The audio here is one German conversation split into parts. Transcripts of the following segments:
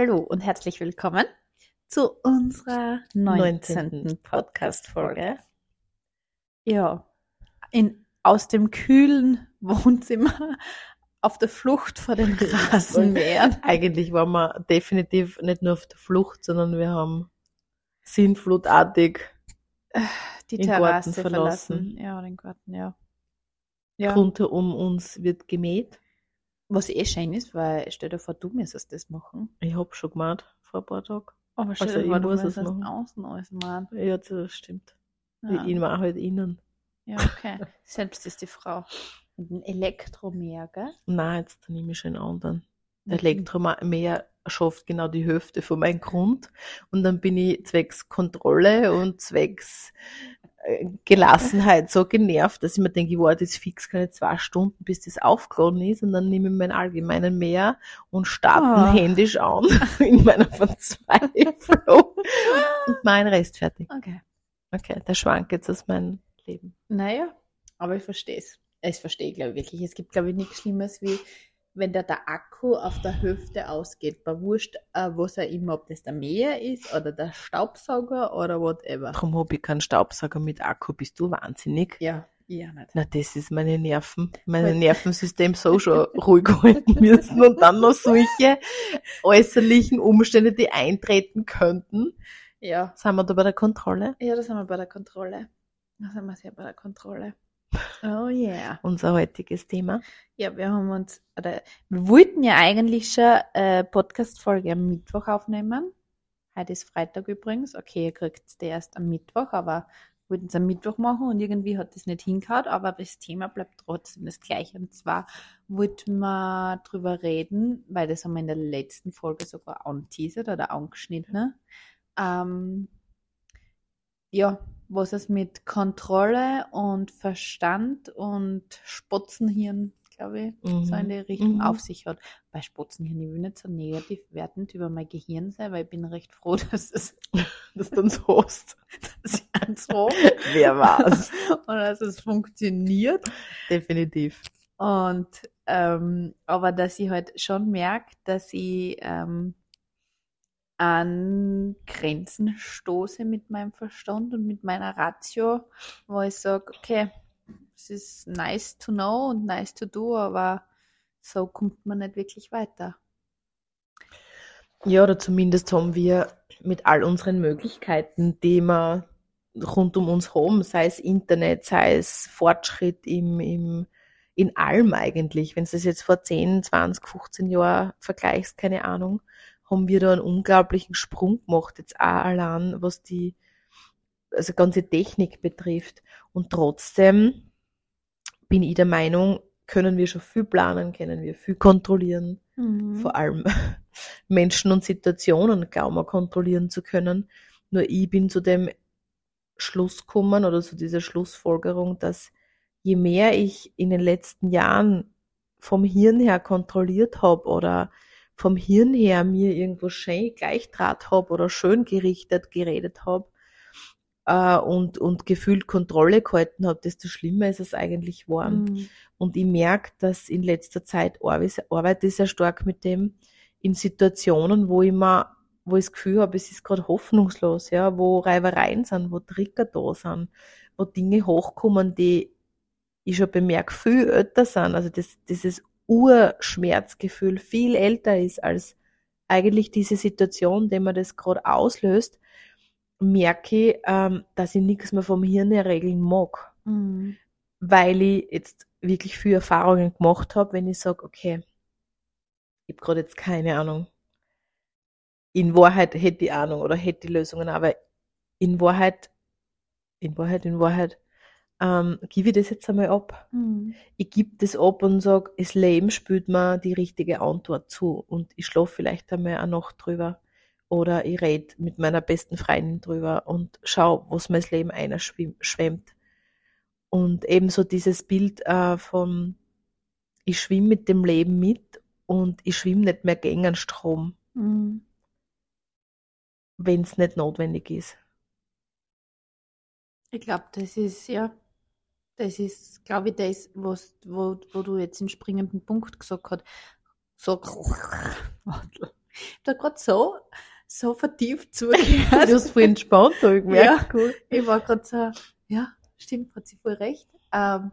Hallo und herzlich willkommen zu unserer 19. 19. Podcast-Folge. Ja, in, aus dem kühlen Wohnzimmer auf der Flucht vor den Rasenmähern. Eigentlich waren wir definitiv nicht nur auf der Flucht, sondern wir haben sinnflutartig Die Terrasse verlassen. verlassen. Ja, den Garten, ja. Ja, rund um uns wird gemäht. Was eh schön ist, weil stell dir vor, du müsstest das machen. Ich hab schon gemacht vor ein paar Tagen. Aber stell Also dir vor, du muss es machen. außen alles machen. Ja, das stimmt. Ja. Ich war halt innen. Ja, okay. Selbst ist die Frau. Und ein Elektromäher, gell? Nein, jetzt nehme ich schon einen anderen. Der. Elektromäher schafft genau die Hälfte von meinem Grund. Und dann bin ich zwecks Kontrolle und zwecks Gelassenheit so genervt, dass ich mir denke, warte jetzt fix keine zwei Stunden, bis das aufgeladen ist. Und dann nehme ich meinen allgemeinen Mäher und starte Ah. händisch an in meiner Verzweiflung. und mein Rest fertig. Okay. Okay, der schwankt jetzt aus meinem Leben. Naja, aber ich verstehe es. Ich verstehe, glaube ich, wirklich. Es gibt, glaube ich, nichts Schlimmes, wie wenn da der Akku auf der Hüfte ausgeht. Bei Wurscht, äh, was auch immer, ob das der Mäher ist oder der Staubsauger oder whatever. Darum habe ich keinen Staubsauger mit Akku. Bist du wahnsinnig? Ja, ja nicht. Na, das ist meine Nerven, mein Nervensystem so schon ruhig halten müssen und dann noch solche äußerlichen Umstände, die eintreten könnten. Ja. Sind wir da bei der Kontrolle? Ja, da sind wir bei der Kontrolle. Da sind wir sehr bei der Kontrolle. Oh yeah. Unser heutiges Thema. Ja, wir haben uns, oder wir wollten ja eigentlich schon äh, Podcast-Folge am Mittwoch aufnehmen. Heute ist Freitag übrigens. Okay, ihr kriegt es erst am Mittwoch, aber wir wollten es am Mittwoch machen und irgendwie hat das nicht hingehauen, aber das Thema bleibt trotzdem das gleiche. Und zwar wollten wir drüber reden, weil das haben wir in der letzten Folge sogar anteasert oder angeschnitten. Ähm, ja, was es mit Kontrolle und Verstand und Spotzenhirn, glaube ich, so in Mhm. die Richtung Mhm. auf sich hat. Bei Spotzenhirn, ich will nicht so negativ wertend über mein Gehirn sein, weil ich bin recht froh, dass es Das dann so hast. dass ich habe Wer war's? und dass es funktioniert. Definitiv. Und ähm, aber dass ich halt schon merke, dass ich ähm, an Grenzen stoße mit meinem Verstand und mit meiner Ratio, wo ich sage, okay, es ist nice to know und nice to do, aber so kommt man nicht wirklich weiter. Ja, oder zumindest haben wir mit all unseren Möglichkeiten, die wir rund um uns haben, sei es Internet, sei es Fortschritt im, im, in allem eigentlich. Wenn du das jetzt vor 10, 20, 15 Jahren vergleichst, keine Ahnung, haben wir da einen unglaublichen Sprung gemacht, jetzt auch allein, was die also ganze Technik betrifft. Und trotzdem bin ich der Meinung, können wir schon viel planen, können wir viel kontrollieren vor allem Menschen und Situationen glauben wir kontrollieren zu können. Nur ich bin zu dem Schluss gekommen oder zu dieser Schlussfolgerung, dass je mehr ich in den letzten Jahren vom Hirn her kontrolliert habe oder vom Hirn her mir irgendwo schön gleichdraht habe oder schön gerichtet geredet habe äh, und, und gefühlt Kontrolle gehalten habe, desto schlimmer ist es eigentlich geworden. Mhm. Und ich merke, dass in letzter Zeit arbe- arbeite ich sehr stark mit dem in Situationen, wo ich mir, wo ich das Gefühl habe, es ist gerade hoffnungslos, ja, wo Reibereien sind, wo Trigger da sind, wo Dinge hochkommen, die ich schon bemerke, viel älter sind. Also das, dieses Urschmerzgefühl viel älter ist als eigentlich diese Situation, die man das gerade auslöst, merke ich, ähm, dass ich nichts mehr vom Hirn regeln mag Mhm. weil ich jetzt wirklich viel Erfahrungen gemacht habe, wenn ich sage, okay, ich habe gerade jetzt keine Ahnung. In Wahrheit hätte ich Ahnung oder hätte die Lösungen, aber in Wahrheit, in Wahrheit, in Wahrheit, ähm, gebe ich das jetzt einmal ab. Mhm. Ich gebe das ab und sage, das Leben spült mir die richtige Antwort zu und ich schlafe vielleicht einmal eine Nacht drüber oder ich rede mit meiner besten Freundin drüber und schau, was mir das Leben einer schwemmt. Und ebenso dieses Bild äh, von, ich schwimme mit dem Leben mit und ich schwimme nicht mehr gegen den Strom, Mhm. wenn es nicht notwendig ist. Ich glaube, das ist, ja, das ist, glaube ich, das, was, wo, wo du jetzt den springenden Punkt gesagt hast. So, da gerade so, so vertieft zugehört. Du hast voll entspannt, ich gemerkt. Ja. Ich war gerade so, ja, stimmt, hat sie voll recht. Ähm,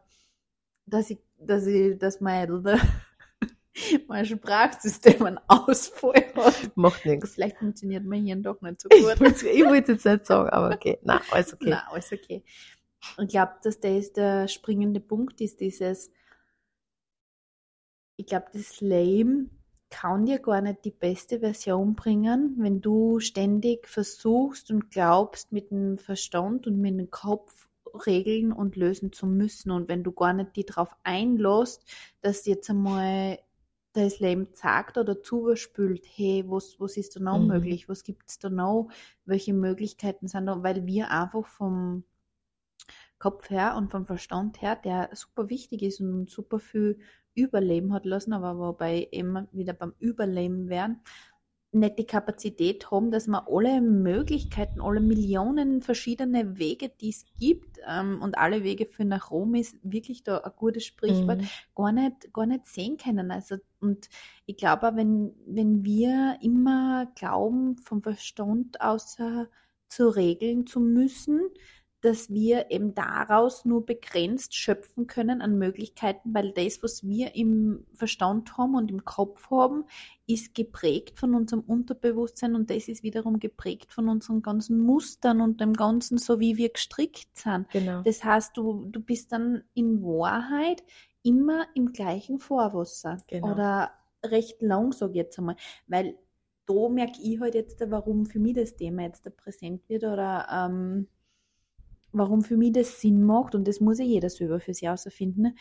dass ich, dass ich, dass mein, mein Sprachsystem einen Ausfall hat. Macht nichts. Vielleicht funktioniert mein Hirn doch nicht so gut. ich wollte jetzt nicht sagen, aber okay. Nein, alles okay. Na, alles okay. Ich glaube, dass das der springende Punkt ist, dieses, ich glaube, das Leben kann dir gar nicht die beste Version bringen, wenn du ständig versuchst und glaubst, mit dem Verstand und mit dem Kopf regeln und lösen zu müssen. Und wenn du gar nicht die darauf einlässt, dass jetzt einmal das Leben sagt oder zuspült, hey, was, was ist da noch Mhm. möglich? Was gibt es da noch? Welche Möglichkeiten sind da? Weil wir einfach vom Kopf her und vom Verstand her, der super wichtig ist und super viel Überleben hat lassen, aber wobei immer wieder beim Überleben wären, nicht die Kapazität haben, dass wir alle Möglichkeiten, alle Millionen verschiedene Wege, die es gibt, ähm, und alle Wege für nach Rom ist wirklich da ein gutes Sprichwort, Mhm. gar nicht, gar nicht sehen können. Also, und ich glaube, wenn, wenn wir immer glauben, vom Verstand aus zu regeln zu müssen, dass wir eben daraus nur begrenzt schöpfen können an Möglichkeiten, weil das, was wir im Verstand haben und im Kopf haben, ist geprägt von unserem Unterbewusstsein und das ist wiederum geprägt von unseren ganzen Mustern und dem Ganzen, so wie wir gestrickt sind. Genau. Das heißt, du, du bist dann in Wahrheit immer im gleichen Vorwasser. Genau. Oder recht lang, sage ich jetzt einmal. Weil da merke ich halt jetzt, warum für mich das Thema jetzt da präsent wird oder ähm, warum für mich das Sinn macht. Und das muss ja jeder selber für sich herausfinden.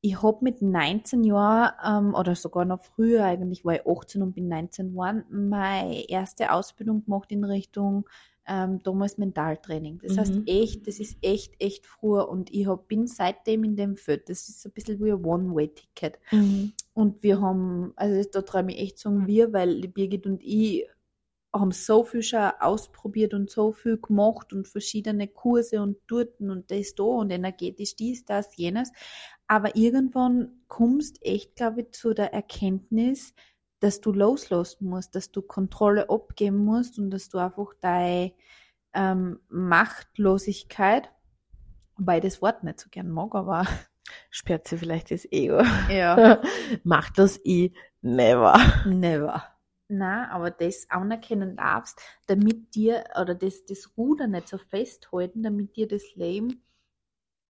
Ich habe mit 19 Jahren ähm, oder sogar noch früher, eigentlich war ich 18 und bin 19 geworden, meine erste Ausbildung gemacht in Richtung ähm, damals Mentaltraining. Das heißt Mhm. echt, das ist echt, echt früher und ich hab, bin seitdem in dem Feld. Das ist so ein bisschen wie ein One-Way-Ticket. Mhm. Und wir haben, also da traue ich mich echt sagen wir, weil die Birgit und ich haben so viel schon ausprobiert und so viel gemacht und verschiedene Kurse und Durten und das da und energetisch dies, das, jenes. Aber irgendwann kommst echt, glaube ich, zu der Erkenntnis, dass du loslassen musst, dass du Kontrolle abgeben musst und dass du einfach deine ähm, Machtlosigkeit, wobei ich das Wort nicht so gern mag, aber Sperrt sie vielleicht das Ego. ja. Macht das ich never. Never. Na, aber das anerkennen darfst, damit dir, oder das, das Ruder nicht so festhalten, damit dir das Leben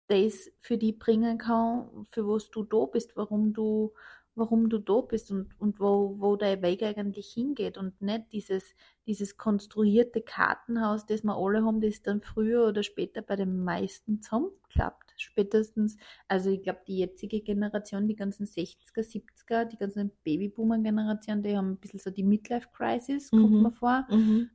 das für die bringen kann, für was du da bist, warum du, warum du da bist und, und wo, wo dein Weg eigentlich hingeht und nicht dieses, dieses konstruierte Kartenhaus, das wir alle haben, das dann früher oder später bei den meisten zusammenklappt. Spätestens, also ich glaube, die jetzige Generation, die ganzen 60er, 70er, die ganzen Babyboomer-Generation, die haben ein bisschen so die Midlife-Crisis, kommt Mhm. mir vor Mhm.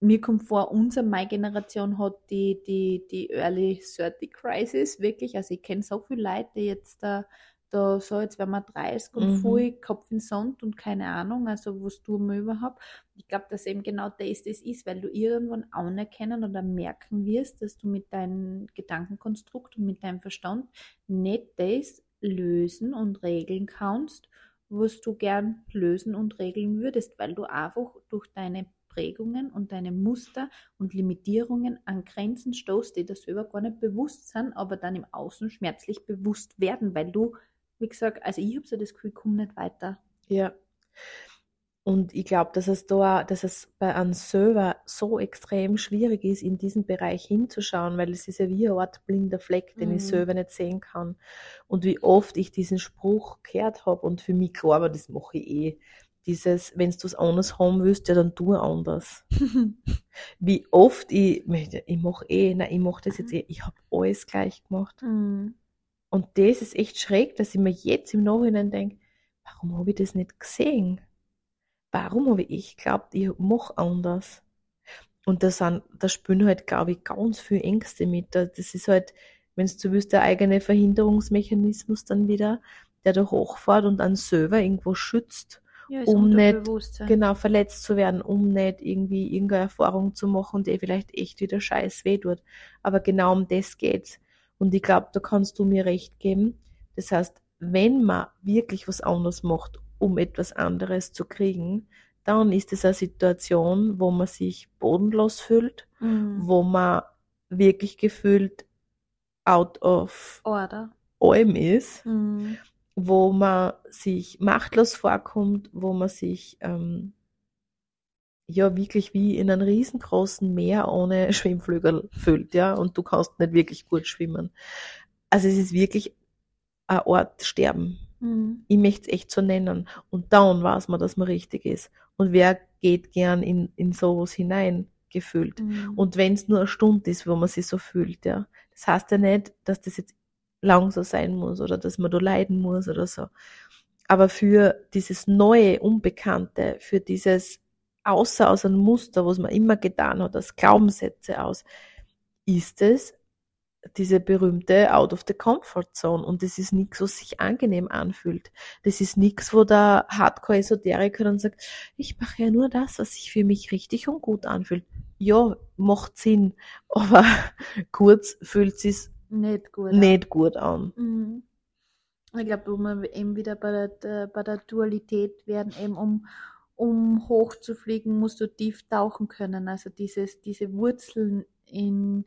mir kommt vor, unsere meine Generation hat die, die, die Early 30 Crisis, wirklich. Also ich kenne so viele Leute, die jetzt da, da so, jetzt werden wir 30 und Mhm. voll Kopf in Sand und keine Ahnung, also was tun wir überhaupt. Ich glaube, dass eben genau das das ist, weil du irgendwann anerkennen oder merken wirst, dass du mit deinem Gedankenkonstrukt und mit deinem Verstand nicht das lösen und regeln kannst, was du gern lösen und regeln würdest, weil du einfach durch deine Prägungen und deine Muster und Limitierungen an Grenzen stoßt, die dir selber gar nicht bewusst sind, aber dann im Außen schmerzlich bewusst werden, weil du, wie gesagt, also ich habe so das Gefühl, komm nicht weiter. Ja. Und ich glaube, dass es da, dass es bei einem selber so extrem schwierig ist, in diesen Bereich hinzuschauen, weil es ist ja wie eine Art blinder Fleck, den ich Mhm. selber nicht sehen kann. Und wie oft ich diesen Spruch gehört habe und für mich klar war, das mache ich eh. Dieses, wenn du es anders haben willst, ja, dann tu anders. Wie oft ich, ich mache eh, nein, ich mache das jetzt eh, ich habe alles gleich gemacht. Mhm. Und das ist echt schräg, dass ich mir jetzt im Nachhinein denke, warum habe ich das nicht gesehen? Warum habe ich geglaubt, ich mache anders? Und da sind, da spüren halt, glaube ich, ganz viele Ängste mit. Da- Das ist halt, wenn du so willst, der eigene Verhinderungsmechanismus dann wieder, der da hochfährt und einen selber irgendwo schützt, Ja, Um nicht- genau verletzt zu werden, um nicht irgendwie irgendeine Erfahrung zu machen, die vielleicht echt wieder scheiß weh tut. Aber genau um das geht's. Und ich glaube, da kannst du mir recht geben. Das heißt, wenn man wirklich was anderes macht, um etwas anderes zu kriegen, dann ist es eine Situation, wo man sich bodenlos fühlt, Mhm. wo man wirklich gefühlt out of Order. allem ist, Mhm. wo man sich machtlos vorkommt, wo man sich ähm, ja wirklich wie in einem riesengroßen Meer ohne Schwimmflügel fühlt, ja, und du kannst nicht wirklich gut schwimmen. Also es ist wirklich ein Ort sterben. Mhm. Ich möchte es echt so nennen. Und dann weiß man, dass man richtig ist. Und wer geht gern in, in sowas hinein gefühlt? Mhm. Und wenn es nur eine Stunde ist, wo man sich so fühlt, ja. Das heißt ja nicht, dass das jetzt lang so sein muss oder dass man da leiden muss oder so. Aber für dieses neue, Unbekannte, für dieses Außer aus einem Muster, was man immer getan hat, als Glaubenssätze aus, ist es diese berühmte Out of the Comfort Zone. Und das ist nichts, was sich angenehm anfühlt. Das ist nichts, wo der Hardcore-Esoteriker dann sagt, ich mache ja nur das, was sich für mich richtig und gut anfühlt. Ja, macht Sinn, aber kurz fühlt sich's Nicht gut. an. nicht gut an. Mhm. Ich glaube, wo wir eben wieder bei der, bei der Dualität werden, eben um, um hoch zu fliegen, musst du tief tauchen können. Also dieses, diese Wurzeln in,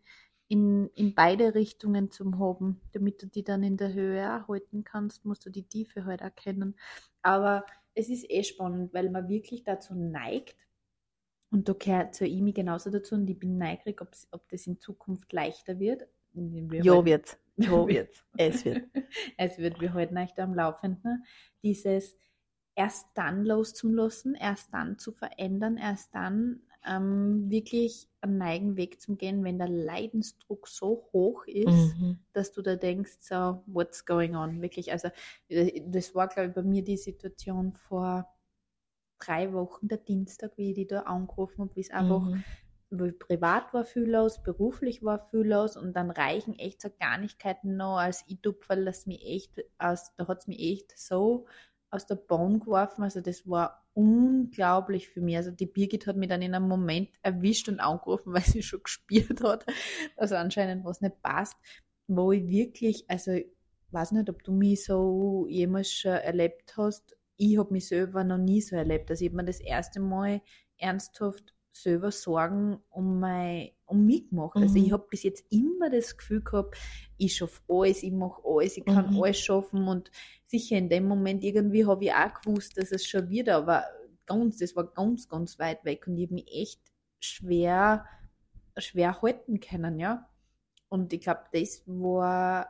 in, in beide Richtungen zum haben, damit du die dann in der Höhe auch halten kannst, musst du die Tiefe halt erkennen. Aber es ist eh spannend, weil man wirklich dazu neigt, und da gehört zu ihm genauso dazu, und ich bin neugierig, ob das in Zukunft leichter wird. Wir Jo halt- wird's. Jo wird's. Es wird. es wird, wir halten euch da am Laufenden. Dieses erst dann loszulassen, erst dann zu verändern, erst dann ähm, wirklich einen neigen Weg zu gehen, wenn der Leidensdruck so hoch ist, Mhm. dass du da denkst, so, what's going on? Wirklich, also äh, das war, glaube ich, bei mir die Situation vor drei Wochen, der Dienstag, wie ich die da angerufen habe, wie es einfach Mhm. weil privat war viel los, beruflich war viel los und dann reichen echt so Kleinigkeiten noch als i-Tupferl, das mich echt aus, da hat es mich echt so aus der Bahn geworfen. Also das war unglaublich für mich. Also die Birgit hat mich dann in einem Moment erwischt und angerufen, weil sie schon gespürt hat, dass anscheinend was nicht passt, wo ich wirklich, also ich weiß nicht, ob du mich so jemals schon erlebt hast. Ich habe mich selber noch nie so erlebt. Also ich habe mir das erste Mal ernsthaft selber Sorgen um, mein, um mich gemacht. Also Mhm. ich habe bis jetzt immer das Gefühl gehabt, ich schaffe alles, ich mache alles, ich kann Mhm. alles schaffen und sicher in dem Moment irgendwie habe ich auch gewusst, dass es schon wieder, aber ganz, das war ganz, ganz weit weg und ich habe mich echt schwer, schwer halten können, ja. Und ich glaube, das war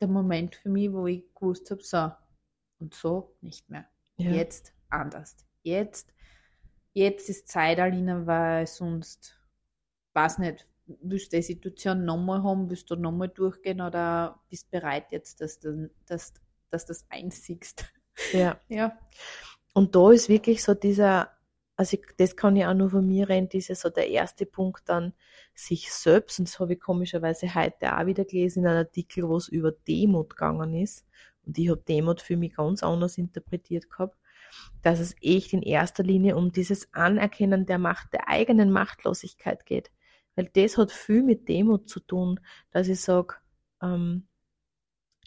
der Moment für mich, wo ich gewusst habe, so, und so nicht mehr. Ja. Jetzt anders. Jetzt, jetzt ist Zeit, Alina, weil sonst, weiß nicht, willst du die Situation nochmal haben, willst du nochmal durchgehen oder bist bereit jetzt, dass du, dass, dass das einsiegst? ja. Ja. Und da ist wirklich so dieser, also ich, das kann ich auch nur von mir reden, diese so der erste Punkt dann, sich selbst, und das habe ich komischerweise heute auch wieder gelesen in einem Artikel, wo es über Demut gegangen ist. Und ich habe Demut für mich ganz anders interpretiert gehabt, dass es echt in erster Linie um dieses Anerkennen der Macht, der eigenen Machtlosigkeit geht. Weil das hat viel mit Demut zu tun, dass ich sage, ähm,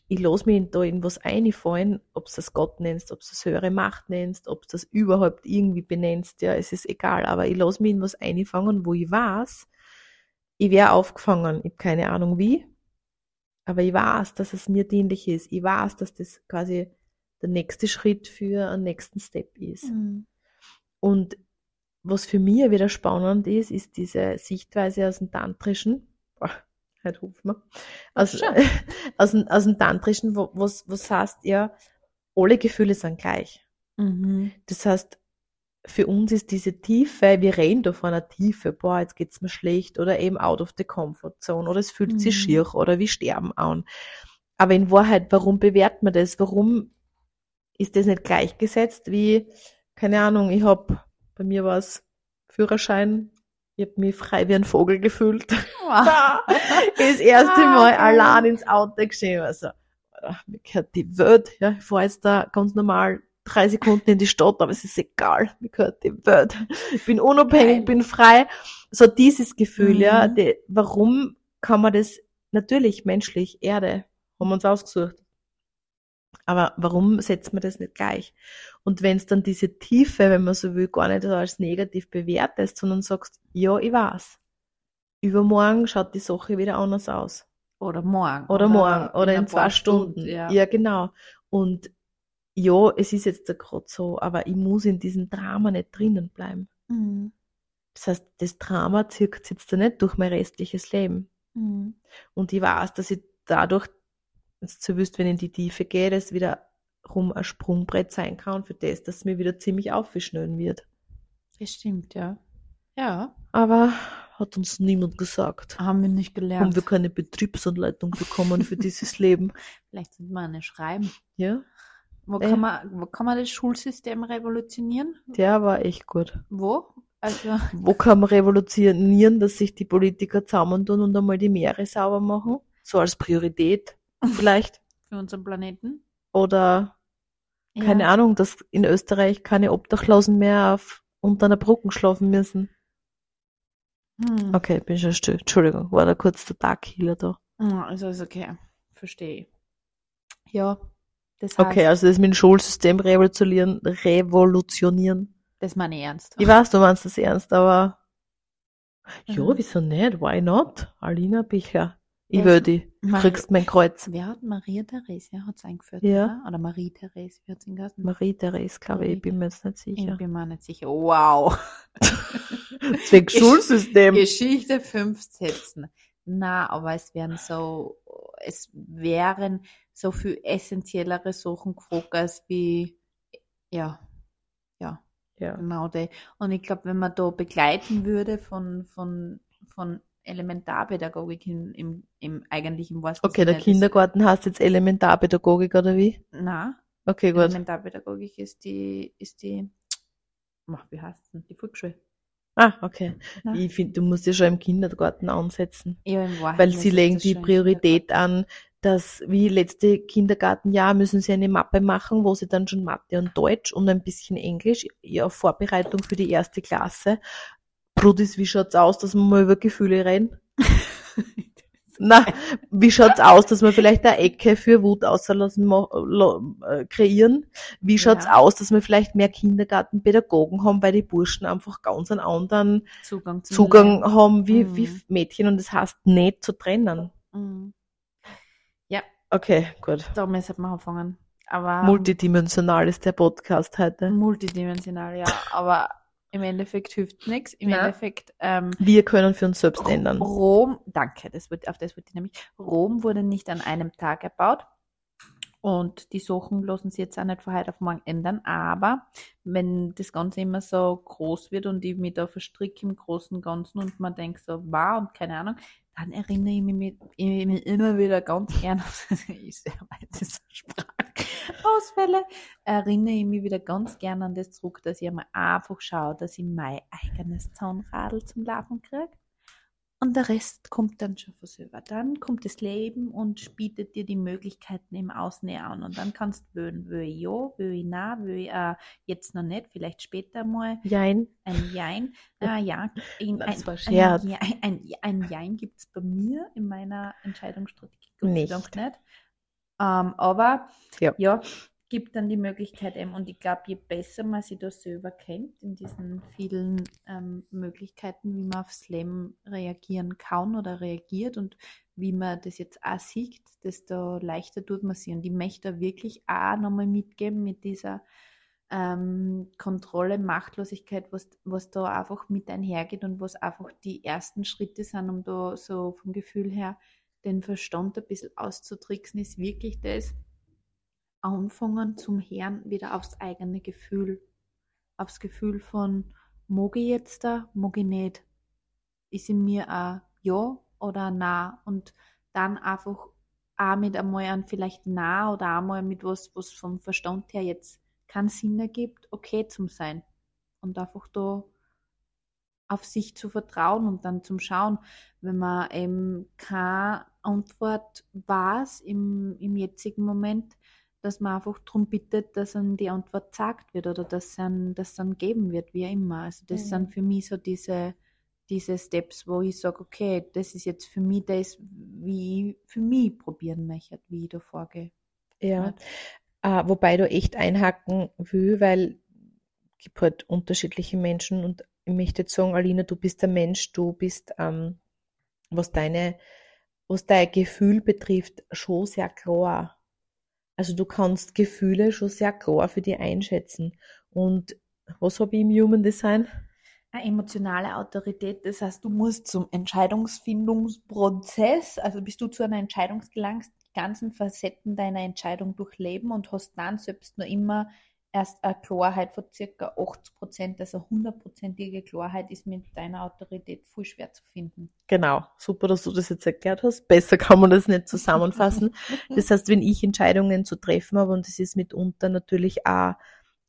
ich lasse mich da in was einfallen, ob du das Gott nennst, ob du das höhere Macht nennst, ob du das überhaupt irgendwie benennst, ja, es ist egal, aber ich mich in was einfangen, wo ich weiß, ich wäre aufgefangen, ich habe keine Ahnung wie, aber ich weiß, dass es mir dienlich ist, ich weiß, dass das quasi der nächste Schritt für einen nächsten Step ist. Mhm. Und was für mich wieder spannend ist, ist diese Sichtweise aus dem Tantrischen. Boah, heute rufen wir. Aus, aus, dem, aus dem Tantrischen, wo, was, was heißt ja, alle Gefühle sind gleich. Mhm. Das heißt, für uns ist diese Tiefe, wir reden da von einer Tiefe, boah, jetzt geht's mir schlecht oder eben out of the comfort zone oder es fühlt sich Mhm. schier oder wir sterben an. Aber in Wahrheit, warum bewertet man das? Warum ist das nicht gleichgesetzt wie, keine Ahnung, ich hab, bei mir war es Führerschein, ich hab mich frei wie ein Vogel gefühlt. das erste Ah, Mal allein ins Auto geschrieben. Also, ah, mir gehört die Welt. Ja, ich fahre jetzt da ganz normal drei Sekunden in die Stadt, aber es ist egal. Mir gehört die Welt. Ich bin unabhängig, Geil. bin frei. So dieses Gefühl, Mhm. ja. Die, warum kann man das natürlich menschlich, Erde, haben wir uns ausgesucht. Aber warum setzt man das nicht gleich? Und wenn es dann diese Tiefe, wenn man so will, gar nicht als negativ bewertest, sondern sagst, ja, ich weiß. Übermorgen schaut die Sache wieder anders aus. Oder morgen. Oder, morgen. Oder in, ein zwei paar Stunden. ja. ja, genau. Und ja, es ist jetzt gerade so, aber ich muss in diesem Drama nicht drinnen bleiben. Mhm. Das heißt, das Drama zirkt jetzt da nicht durch mein restliches Leben. Mhm. Und ich weiß, dass ich dadurch, jetzt du wüsst, wenn ich in die Tiefe gehe, das wieder rum ein Sprungbrett sein kann für das, dass es mir wieder ziemlich aufschnellen wird. Das stimmt, ja. Ja. Aber hat uns niemand gesagt. Haben wir nicht gelernt. Haben wir keine Betriebsanleitung bekommen für dieses Leben. Vielleicht sollte man eine schreiben. Ja, Wo, Äh. kann man, wo kann man das Schulsystem revolutionieren? der war echt gut. Wo? Also, Wo kann man revolutionieren, dass sich die Politiker zusammentun und einmal die Meere sauber machen? So als Priorität vielleicht. für unseren Planeten? Oder keine Ja. Ahnung, dass in Österreich keine Obdachlosen mehr auf, unter einer Brücke schlafen müssen. Hm. Okay, bin schon still. Entschuldigung, war da kurz der Dark Healer da. Hm, Also ist okay. Verstehe. Ja. Das heißt, Okay, also das mit dem Schulsystem revolutionieren, revolutionieren. das meine ich ernst. Ich weiß, du meinst das ernst, aber Mhm. wieso nicht? Why not? Alina Bichler. Ich will die. Mari- Kriegst mein Kreuz. Wer hat Maria Therese hat es eingeführt? Ja. Oder, oder Marie Therese, wie hat sie ihn geheißen? Marie-Therese, glaube ich, ich bin mir jetzt nicht Ich sicher. bin mir nicht sicher. Wow. Deswegen Schulsystem. Geschichte fünf Sätzen. Na, aber es wären so, es wären so viel essentiellere Sachen gefragt wie, ja, ja, Ja. genau die. Und ich glaube, wenn man da begleiten würde von, von, von Elementarpädagogik im, im, im eigentlichen wahrsten Okay, der Kindergarten heißt jetzt Elementarpädagogik oder wie? Na, Okay, gut. Elementarpädagogik ist die, ist die, ach, wie heißt denn? Die Volksschule. Ah, okay. Na? Ich finde, du musst ja schon im Kindergarten ansetzen. Ja, in Wahrheit Weil sie legen die im Priorität an, dass wie letzte Kindergartenjahr müssen sie eine Mappe machen, wo sie dann schon Mathe und Deutsch und ein bisschen Englisch, ja, Vorbereitung für die erste Klasse. Brudis, wie schaut's aus, dass wir mal über Gefühle reden? Na, wie schaut's aus, dass wir vielleicht eine Ecke für Wut außerlassen äh, kreieren? Wie schaut's Ja. aus, dass wir vielleicht mehr Kindergartenpädagogen haben, weil die Burschen einfach ganz einen anderen Zugang Zugang haben wie, Mhm. wie Mädchen und das heißt nicht zu trennen. Mhm. Okay, gut. Da müssen wir anfangen. Aber Multidimensional ist der Podcast heute. multidimensional, ja. Aber im Endeffekt hilft nichts. Im Na. Endeffekt ähm, Wir können für uns selbst ändern. Rom, danke, das wird, auf das wird ich nämlich. Rom wurde nicht an einem Tag erbaut. Und die Sachen lassen sich jetzt auch nicht von heute auf morgen ändern. Aber wenn das Ganze immer so groß wird und ich mich da verstricke im Großen und Ganzen und man denkt so, wow, und keine Ahnung, dann erinnere ich mich, mich immer wieder ganz gern ich erinnere ich mich wieder ganz gern an das zurück, dass ich einmal einfach schaue, dass ich mein eigenes Zahnradl zum Laufen kriege. Und der Rest kommt dann schon von selber. Dann kommt das Leben und bietet dir die Möglichkeiten im Außen an. Und dann kannst du wählen, will ich ja, will ich nein, will ich äh, jetzt noch nicht, vielleicht später mal Jein. ein Jein. Ah, ja, ein, Das ein, war ein, Scherz. Ja- ein, ein, ein Jein gibt es bei mir in meiner Entscheidungsstrategie Nicht. Nicht. Ähm, aber Ja. ja, gibt dann die Möglichkeit eben. Und ich glaube, je besser man sich da selber kennt, in diesen vielen ähm, Möglichkeiten, wie man aufs Leben reagieren kann oder reagiert und wie man das jetzt auch sieht, desto leichter tut man sie. Und ich möchte wirklich auch nochmal mitgeben mit dieser ähm, Kontrolle, Machtlosigkeit, was, was da einfach mit einhergeht und was einfach die ersten Schritte sind, um da so vom Gefühl her den Verstand ein bisschen auszutricksen, ist wirklich das, anfangen zum Herrn wieder aufs eigene Gefühl, aufs Gefühl von, mag ich jetzt da, mag ich nicht, ist in mir ein Ja oder ein Na und dann einfach auch mit einmal an vielleicht Na oder einmal mit was, was vom Verstand her jetzt keinen Sinn ergibt, okay zum Sein. Und einfach da auf sich zu vertrauen und dann zum Schauen, wenn man eben keine Antwort weiß im, im jetzigen Moment, dass man einfach darum bittet, dass dann die Antwort gesagt wird oder dass dann das dann geben wird, wie immer. Also das Mhm. sind für mich so diese, diese Steps, wo ich sage, okay, das ist jetzt für mich das, wie ich für mich probieren möchte, wie ich da vorgehe. Ja. Äh, wobei du echt einhaken will, weil es gibt halt unterschiedliche Menschen und ich möchte jetzt sagen, Alina, du bist ein Mensch, du bist, ähm, was deine, was dein Gefühl betrifft, schon sehr klar. Also du kannst Gefühle schon sehr klar für dich einschätzen. Und was habe ich im Human Design? Eine emotionale Autorität, das heißt, du musst zum Entscheidungsfindungsprozess, also bis du zu einer Entscheidung gelangst, die ganzen Facetten deiner Entscheidung durchleben und hast dann selbst nur immer erst eine Klarheit von circa 80 Prozent, also hundertprozentige Klarheit ist mit deiner Autorität viel schwer zu finden. Genau, super, dass du das jetzt erklärt hast. Besser kann man das nicht zusammenfassen. das heißt, wenn ich Entscheidungen zu treffen habe, und das ist mitunter natürlich auch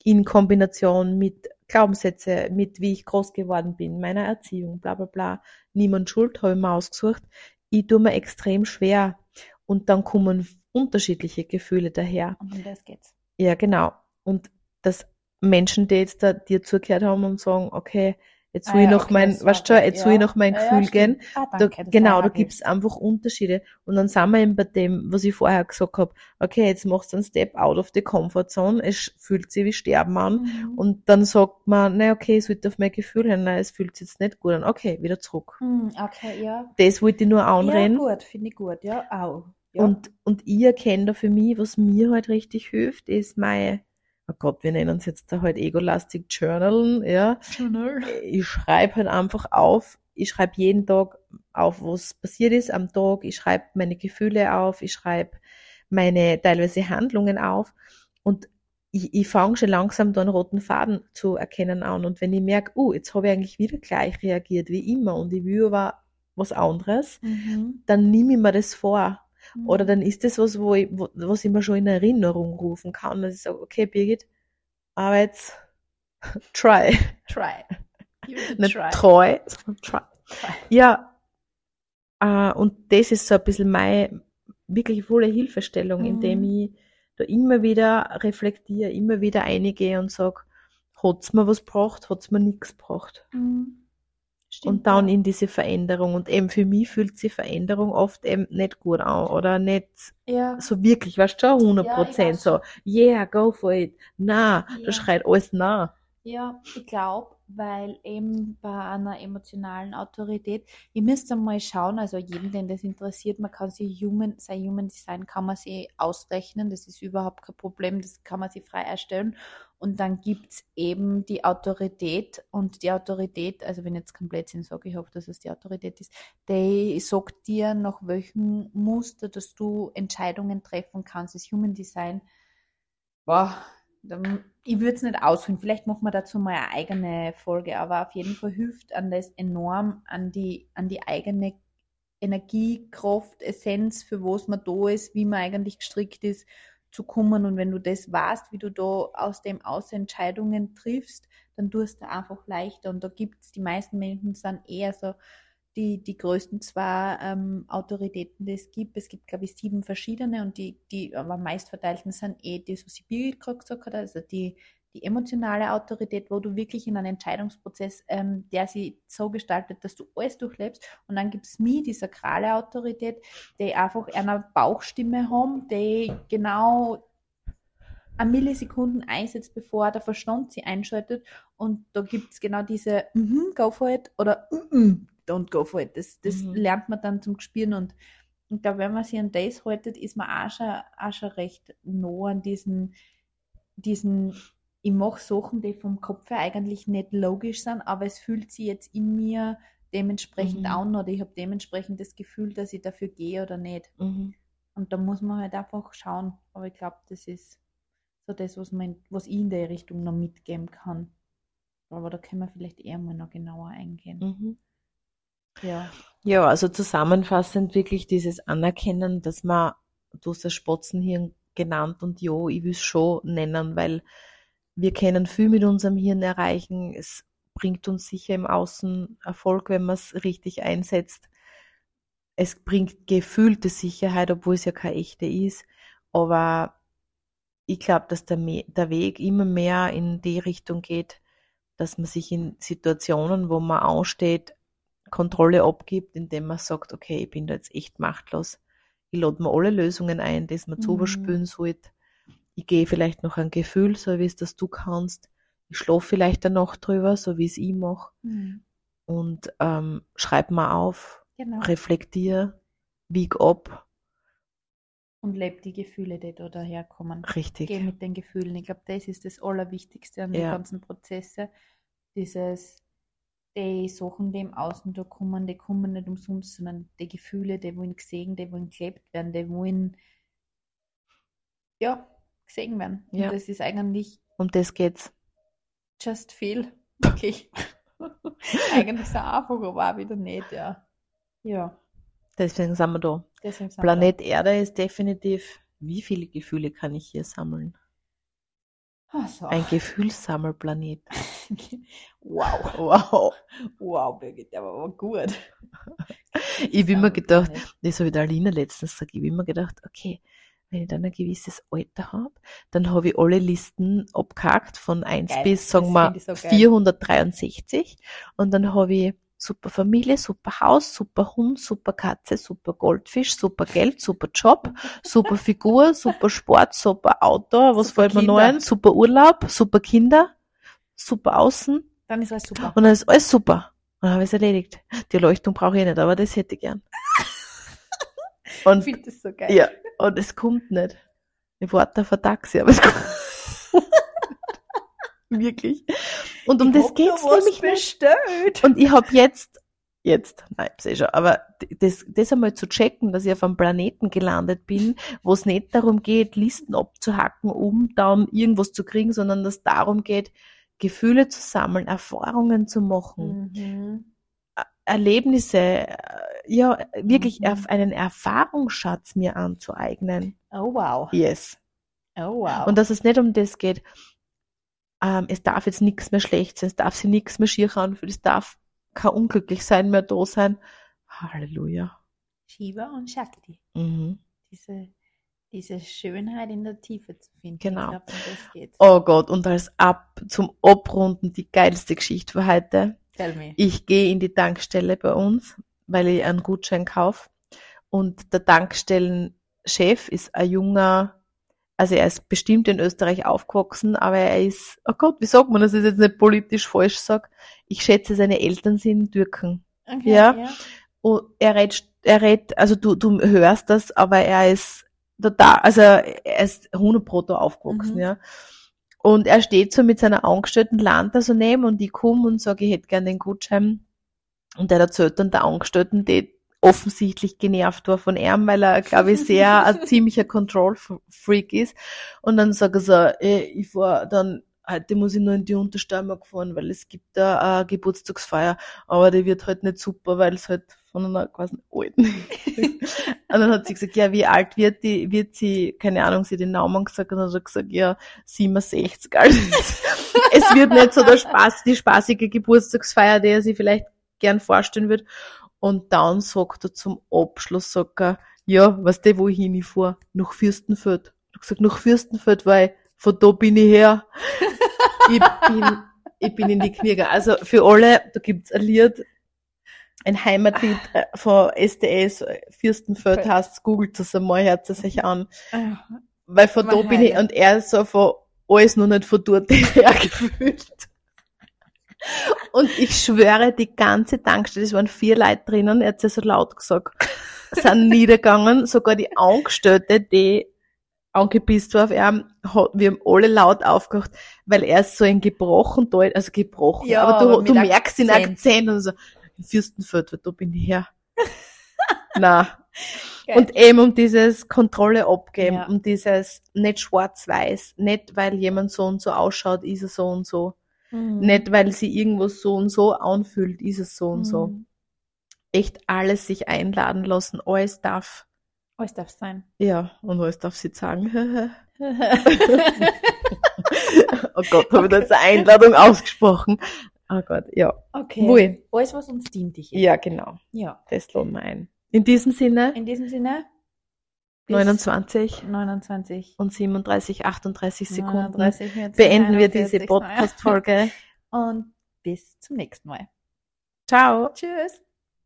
in Kombination mit Glaubenssätze, mit wie ich groß geworden bin, meiner Erziehung, bla bla bla, niemand schuld, habe ich mir ausgesucht. Ich tue mir extrem schwer und dann kommen unterschiedliche Gefühle daher. Und um das geht's. Ja, genau. Und dass Menschen, die jetzt da dir zugehört haben und sagen, okay, jetzt will ah, ich noch okay, mein, weißt du, jetzt ja. will ich noch mein Gefühl ja, gehen. Ah, danke, da, genau, da gibt's einfach Unterschiede. Und dann sind wir eben bei dem, was ich vorher gesagt habe, okay, jetzt machst du einen Step out of the comfort zone, es fühlt sich wie Sterben an. Mhm. Und dann sagt man, na okay, es wird auf mein Gefühl hin, nein, es fühlt sich jetzt nicht gut an. Okay, wieder zurück. Mhm, okay, ja. Das wollte ich nur anreden. Ja, gut, finde ich gut, ja, auch. Ja. Und, und ich erkenne da für mich, was mir halt richtig hilft, ist meine oh Gott, wir nennen es jetzt da halt Egolastic Journalen, ja. Journal. Ich schreibe halt einfach auf, ich schreibe jeden Tag auf, was passiert ist am Tag, ich schreibe meine Gefühle auf, ich schreibe meine teilweise Handlungen auf und ich, ich fange schon langsam da einen roten Faden zu erkennen an und wenn ich merke, oh, uh, jetzt habe ich eigentlich wieder gleich reagiert wie immer und ich will aber was anderes, mhm. dann nehme ich mir das vor oder mhm. dann ist das was, wo ich, wo, was ich mir schon in Erinnerung rufen kann, dass ich sage, okay, Birgit, aber jetzt try. Try. Nicht try. treu, sondern try. try. Ja, äh, und das ist so ein bisschen meine wirklich volle Hilfestellung, mhm. indem ich da immer wieder reflektiere, immer wieder einige und sage, hat's mir was gebracht, hat's mir nichts gebracht. Mhm. Stimmt, und dann in diese Veränderung. Und eben für mich fühlt sich Veränderung oft eben nicht gut an oder nicht ja. so wirklich, weißt du, 100 Prozent ja, so, yeah, go for it. Na, ja. da schreit alles na. Ja, ich glaube, weil eben bei einer emotionalen Autorität, ihr müsst einmal schauen, also jeden, den das interessiert, man kann sich Human, sein Human Design kann man sich ausrechnen, das ist überhaupt kein Problem, das kann man sich frei erstellen. Und dann gibt es eben die Autorität und die Autorität, also wenn ich jetzt komplett sind, sage ich hoffe, dass es die Autorität ist, die sagt dir, nach welchem Muster, dass du Entscheidungen treffen kannst. Das Human Design, boah, ich würde es nicht ausführen. Vielleicht machen wir dazu mal eine eigene Folge, aber auf jeden Fall hilft an das enorm an die, an die eigene Energiekraft, Essenz, für was man da ist, wie man eigentlich gestrickt ist, zu kommen. Und wenn du das weißt, wie du da aus dem Aus Entscheidungen triffst, dann tust du einfach leichter. Und da gibt es die meisten Menschen sind eher so die, die größten zwei ähm, Autoritäten, die es gibt. Es gibt, glaube ich, sieben verschiedene und die, die aber meist verteilten sind eh die, so Sibyl gerade gesagt hat, also die, die emotionale Autorität, wo du wirklich in einem Entscheidungsprozess, ähm, der sie so gestaltet, dass du alles durchlebst. Und dann gibt es mich, die sakrale Autorität, die einfach eine Bauchstimme haben, die genau eine Millisekunden einsetzt, bevor der Verstand sie einschaltet. Und da gibt es genau diese mm -hmm, Go for it oder mm -mm, Don't go for it. Das, das mhm. lernt man dann zum Spielen und ich glaube, wenn man sich an das haltet, ist man auch schon, auch schon recht nah an diesen, diesen ich mache Sachen, die vom Kopf her eigentlich nicht logisch sind, aber es fühlt sich jetzt in mir dementsprechend mhm. an oder ich habe dementsprechend das Gefühl, dass ich dafür gehe oder nicht. Mhm. Und da muss man halt einfach schauen. Aber ich glaube, das ist so das, was, man, was ich in der Richtung noch mitgeben kann. Aber da können wir vielleicht eher mal noch genauer eingehen. Mhm. Ja. Ja, also zusammenfassend wirklich dieses Anerkennen, dass man, du hast das Spotzenhirn genannt und jo, ich will es schon nennen, weil wir können viel mit unserem Hirn erreichen. Es bringt uns sicher im Außen Erfolg, wenn man es richtig einsetzt. Es bringt gefühlte Sicherheit, obwohl es ja keine echte ist. Aber ich glaube, dass der, der Weg immer mehr in die Richtung geht, dass man sich in Situationen, wo man aussteht, Kontrolle abgibt, indem man sagt, okay, ich bin da jetzt echt machtlos. Ich lade mir alle Lösungen ein, die man mhm. zu überspülen sollte ich gehe vielleicht noch ein Gefühl, so wie es das du kannst. Ich schlafe vielleicht eine Nacht drüber, so wie es ich mache. Mhm. Und ähm, schreib mal auf, Genau. reflektier, wieg ab. Und leb die Gefühle, die da daherkommen. Richtig. Geh mit den Gefühlen. Ich glaube, das ist das Allerwichtigste an den Ja. ganzen Prozesse. Dieses, die Sachen, die im Außen da kommen, die kommen nicht umsonst, sondern die Gefühle, die wollen gesehen, die wollen gelebt werden, die wollen, ja, gesehen werden. Und Ja. das ist eigentlich Um das geht's. just feel. Wirklich. eigentlich so einfach, aber auch wieder nicht, ja. Ja, Deswegen sind wir da. deswegen sind wir Planet Erde ist definitiv, wie viele Gefühle kann ich hier sammeln? Ah, so. Ein Gefühlssammelplanet. wow. Wow. Wow, Birgit, der war aber gut. Ich habe immer gedacht, das habe ich der Alina letztens gesagt, ich habe immer gedacht, okay, wenn ich dann ein gewisses Alter habe, dann habe ich alle Listen abgehakt von 1 Geil, bis, sagen wir, so geil. 463 und dann habe ich super Familie, super Haus, super Hund, super Katze, super Goldfisch, super Geld, super Job, super Figur, super Sport, super Auto, was Super fällt mir noch ein? Super Urlaub, super Kinder, super Außen Dann ist alles super. und dann ist alles super. Und dann habe ich es erledigt. Die Erleuchtung brauche ich nicht, aber das hätte ich gern. Ich Und finde das so geil. ja, und es kommt nicht. Ich warte auf ein Taxi, aber es kommt. Wirklich. Und um Ich das geht's nämlich bestellt. Und ich habe jetzt, jetzt, nein, ich sehe schon, aber das, das einmal zu checken, dass ich auf einem Planeten gelandet bin, wo es nicht darum geht, Listen abzuhacken, um dann irgendwas zu kriegen, sondern dass es darum geht, Gefühle zu sammeln, Erfahrungen zu machen, Mhm. Erlebnisse, äh, ja, wirklich Mhm. einen Erfahrungsschatz mir anzueignen. Oh wow. Yes. Oh wow. Und dass es nicht um das geht, ähm, es darf jetzt nichts mehr schlecht sein, es darf sich nichts mehr schier anfühlen, es darf kein Unglücklichsein mehr da sein. Halleluja. Shiva und Shakti. Mhm. Diese, diese Schönheit in der Tiefe zu finden. Genau. Ich glaube, um. Oh Gott, und als Ab zum Abrunden die geilste Geschichte für heute. Tell me. Ich gehe in die Tankstelle bei uns, weil ich einen Gutschein kaufe. Und der Tankstellenchef ist ein junger, also er ist bestimmt in Österreich aufgewachsen, aber er ist, oh Gott, wie sagt man das, ist jetzt nicht politisch falsch sag. Ich schätze, seine Eltern sind Türken. Okay, Ja. Und er redet, er redet, also du, du hörst das, aber er ist total, also er ist 100 Proto aufgewachsen, Mhm. ja. Und er steht so mit seiner Angestellten Land da so neben und ich komme und sage, ich hätte gern den Gutschein. Und der erzählt dann der Angestellten, die offensichtlich genervt war von ihm, weil er, glaube ich, sehr ein ziemlicher Control-Freak ist. Und dann sagt er so, ey, ich fahr dann, heute muss ich nur in die Unterstürmer fahren, weil es gibt da eine Geburtstagsfeier, aber die wird halt nicht super, weil es halt von einer quasi alten. und dann hat sie gesagt, ja, wie alt wird die, wird sie, keine Ahnung, sie hat den Namen gesagt und dann hat er gesagt, ja, 67. Also es wird nicht so der Spaß, die spaßige Geburtstagsfeier, die er sich vielleicht gern vorstellen wird. Und dann sagt er zum Abschluss, sagt er, ja, weißt du, wo ich hinfahre? Nach Fürstenfeld. Ich hab gesagt, nach Fürstenfeld, weil von da bin ich her. ich bin, ich bin in die Knie gegangen. Also für alle, da gibt's ein Lied, ein Heimatlied äh, von SDS, Fürstenfeld Okay. heißt, googelt das einmal, hört es euch an. Ja. Weil von Mein da bin ich, und er ist so von alles noch nicht von dort her gefühlt. Und ich schwöre, die ganze Tankstelle, es waren vier Leute drinnen, er hat es so laut gesagt, sind niedergegangen, sogar die Angestellte, die angepisst war auf ihn, wir haben alle laut aufgehört, weil er ist so ein gebrochen Deutsch, also gebrochen, Ja, aber aber du, mit du merkst den Akzent. Akzent und so, in Fürstenfeld, weil da bin ich her. Na, und eben um dieses Kontrolle abgeben, Ja. um dieses nicht schwarz-weiß, nicht weil jemand so und so ausschaut, ist er so und so. Mhm. Nicht weil sie irgendwas so und so anfühlt, ist es so und so. Mhm. Echt alles sich einladen lassen, alles darf. Alles darf sein. Ja, und alles darf sie sagen. oh Gott, habe ich da jetzt eine Einladung ausgesprochen. Oh Gott, ja. okay. Wohl. Alles, was uns dienlich ist. Ja, genau. Ja. Das laden wir ein. In diesem Sinne, In diesem Sinne. Bis 29 29. und 37, 38 Sekunden. 39, 40, beenden wir diese 41, Podcast-Folge. Und bis zum nächsten Mal. Ciao. Tschüss.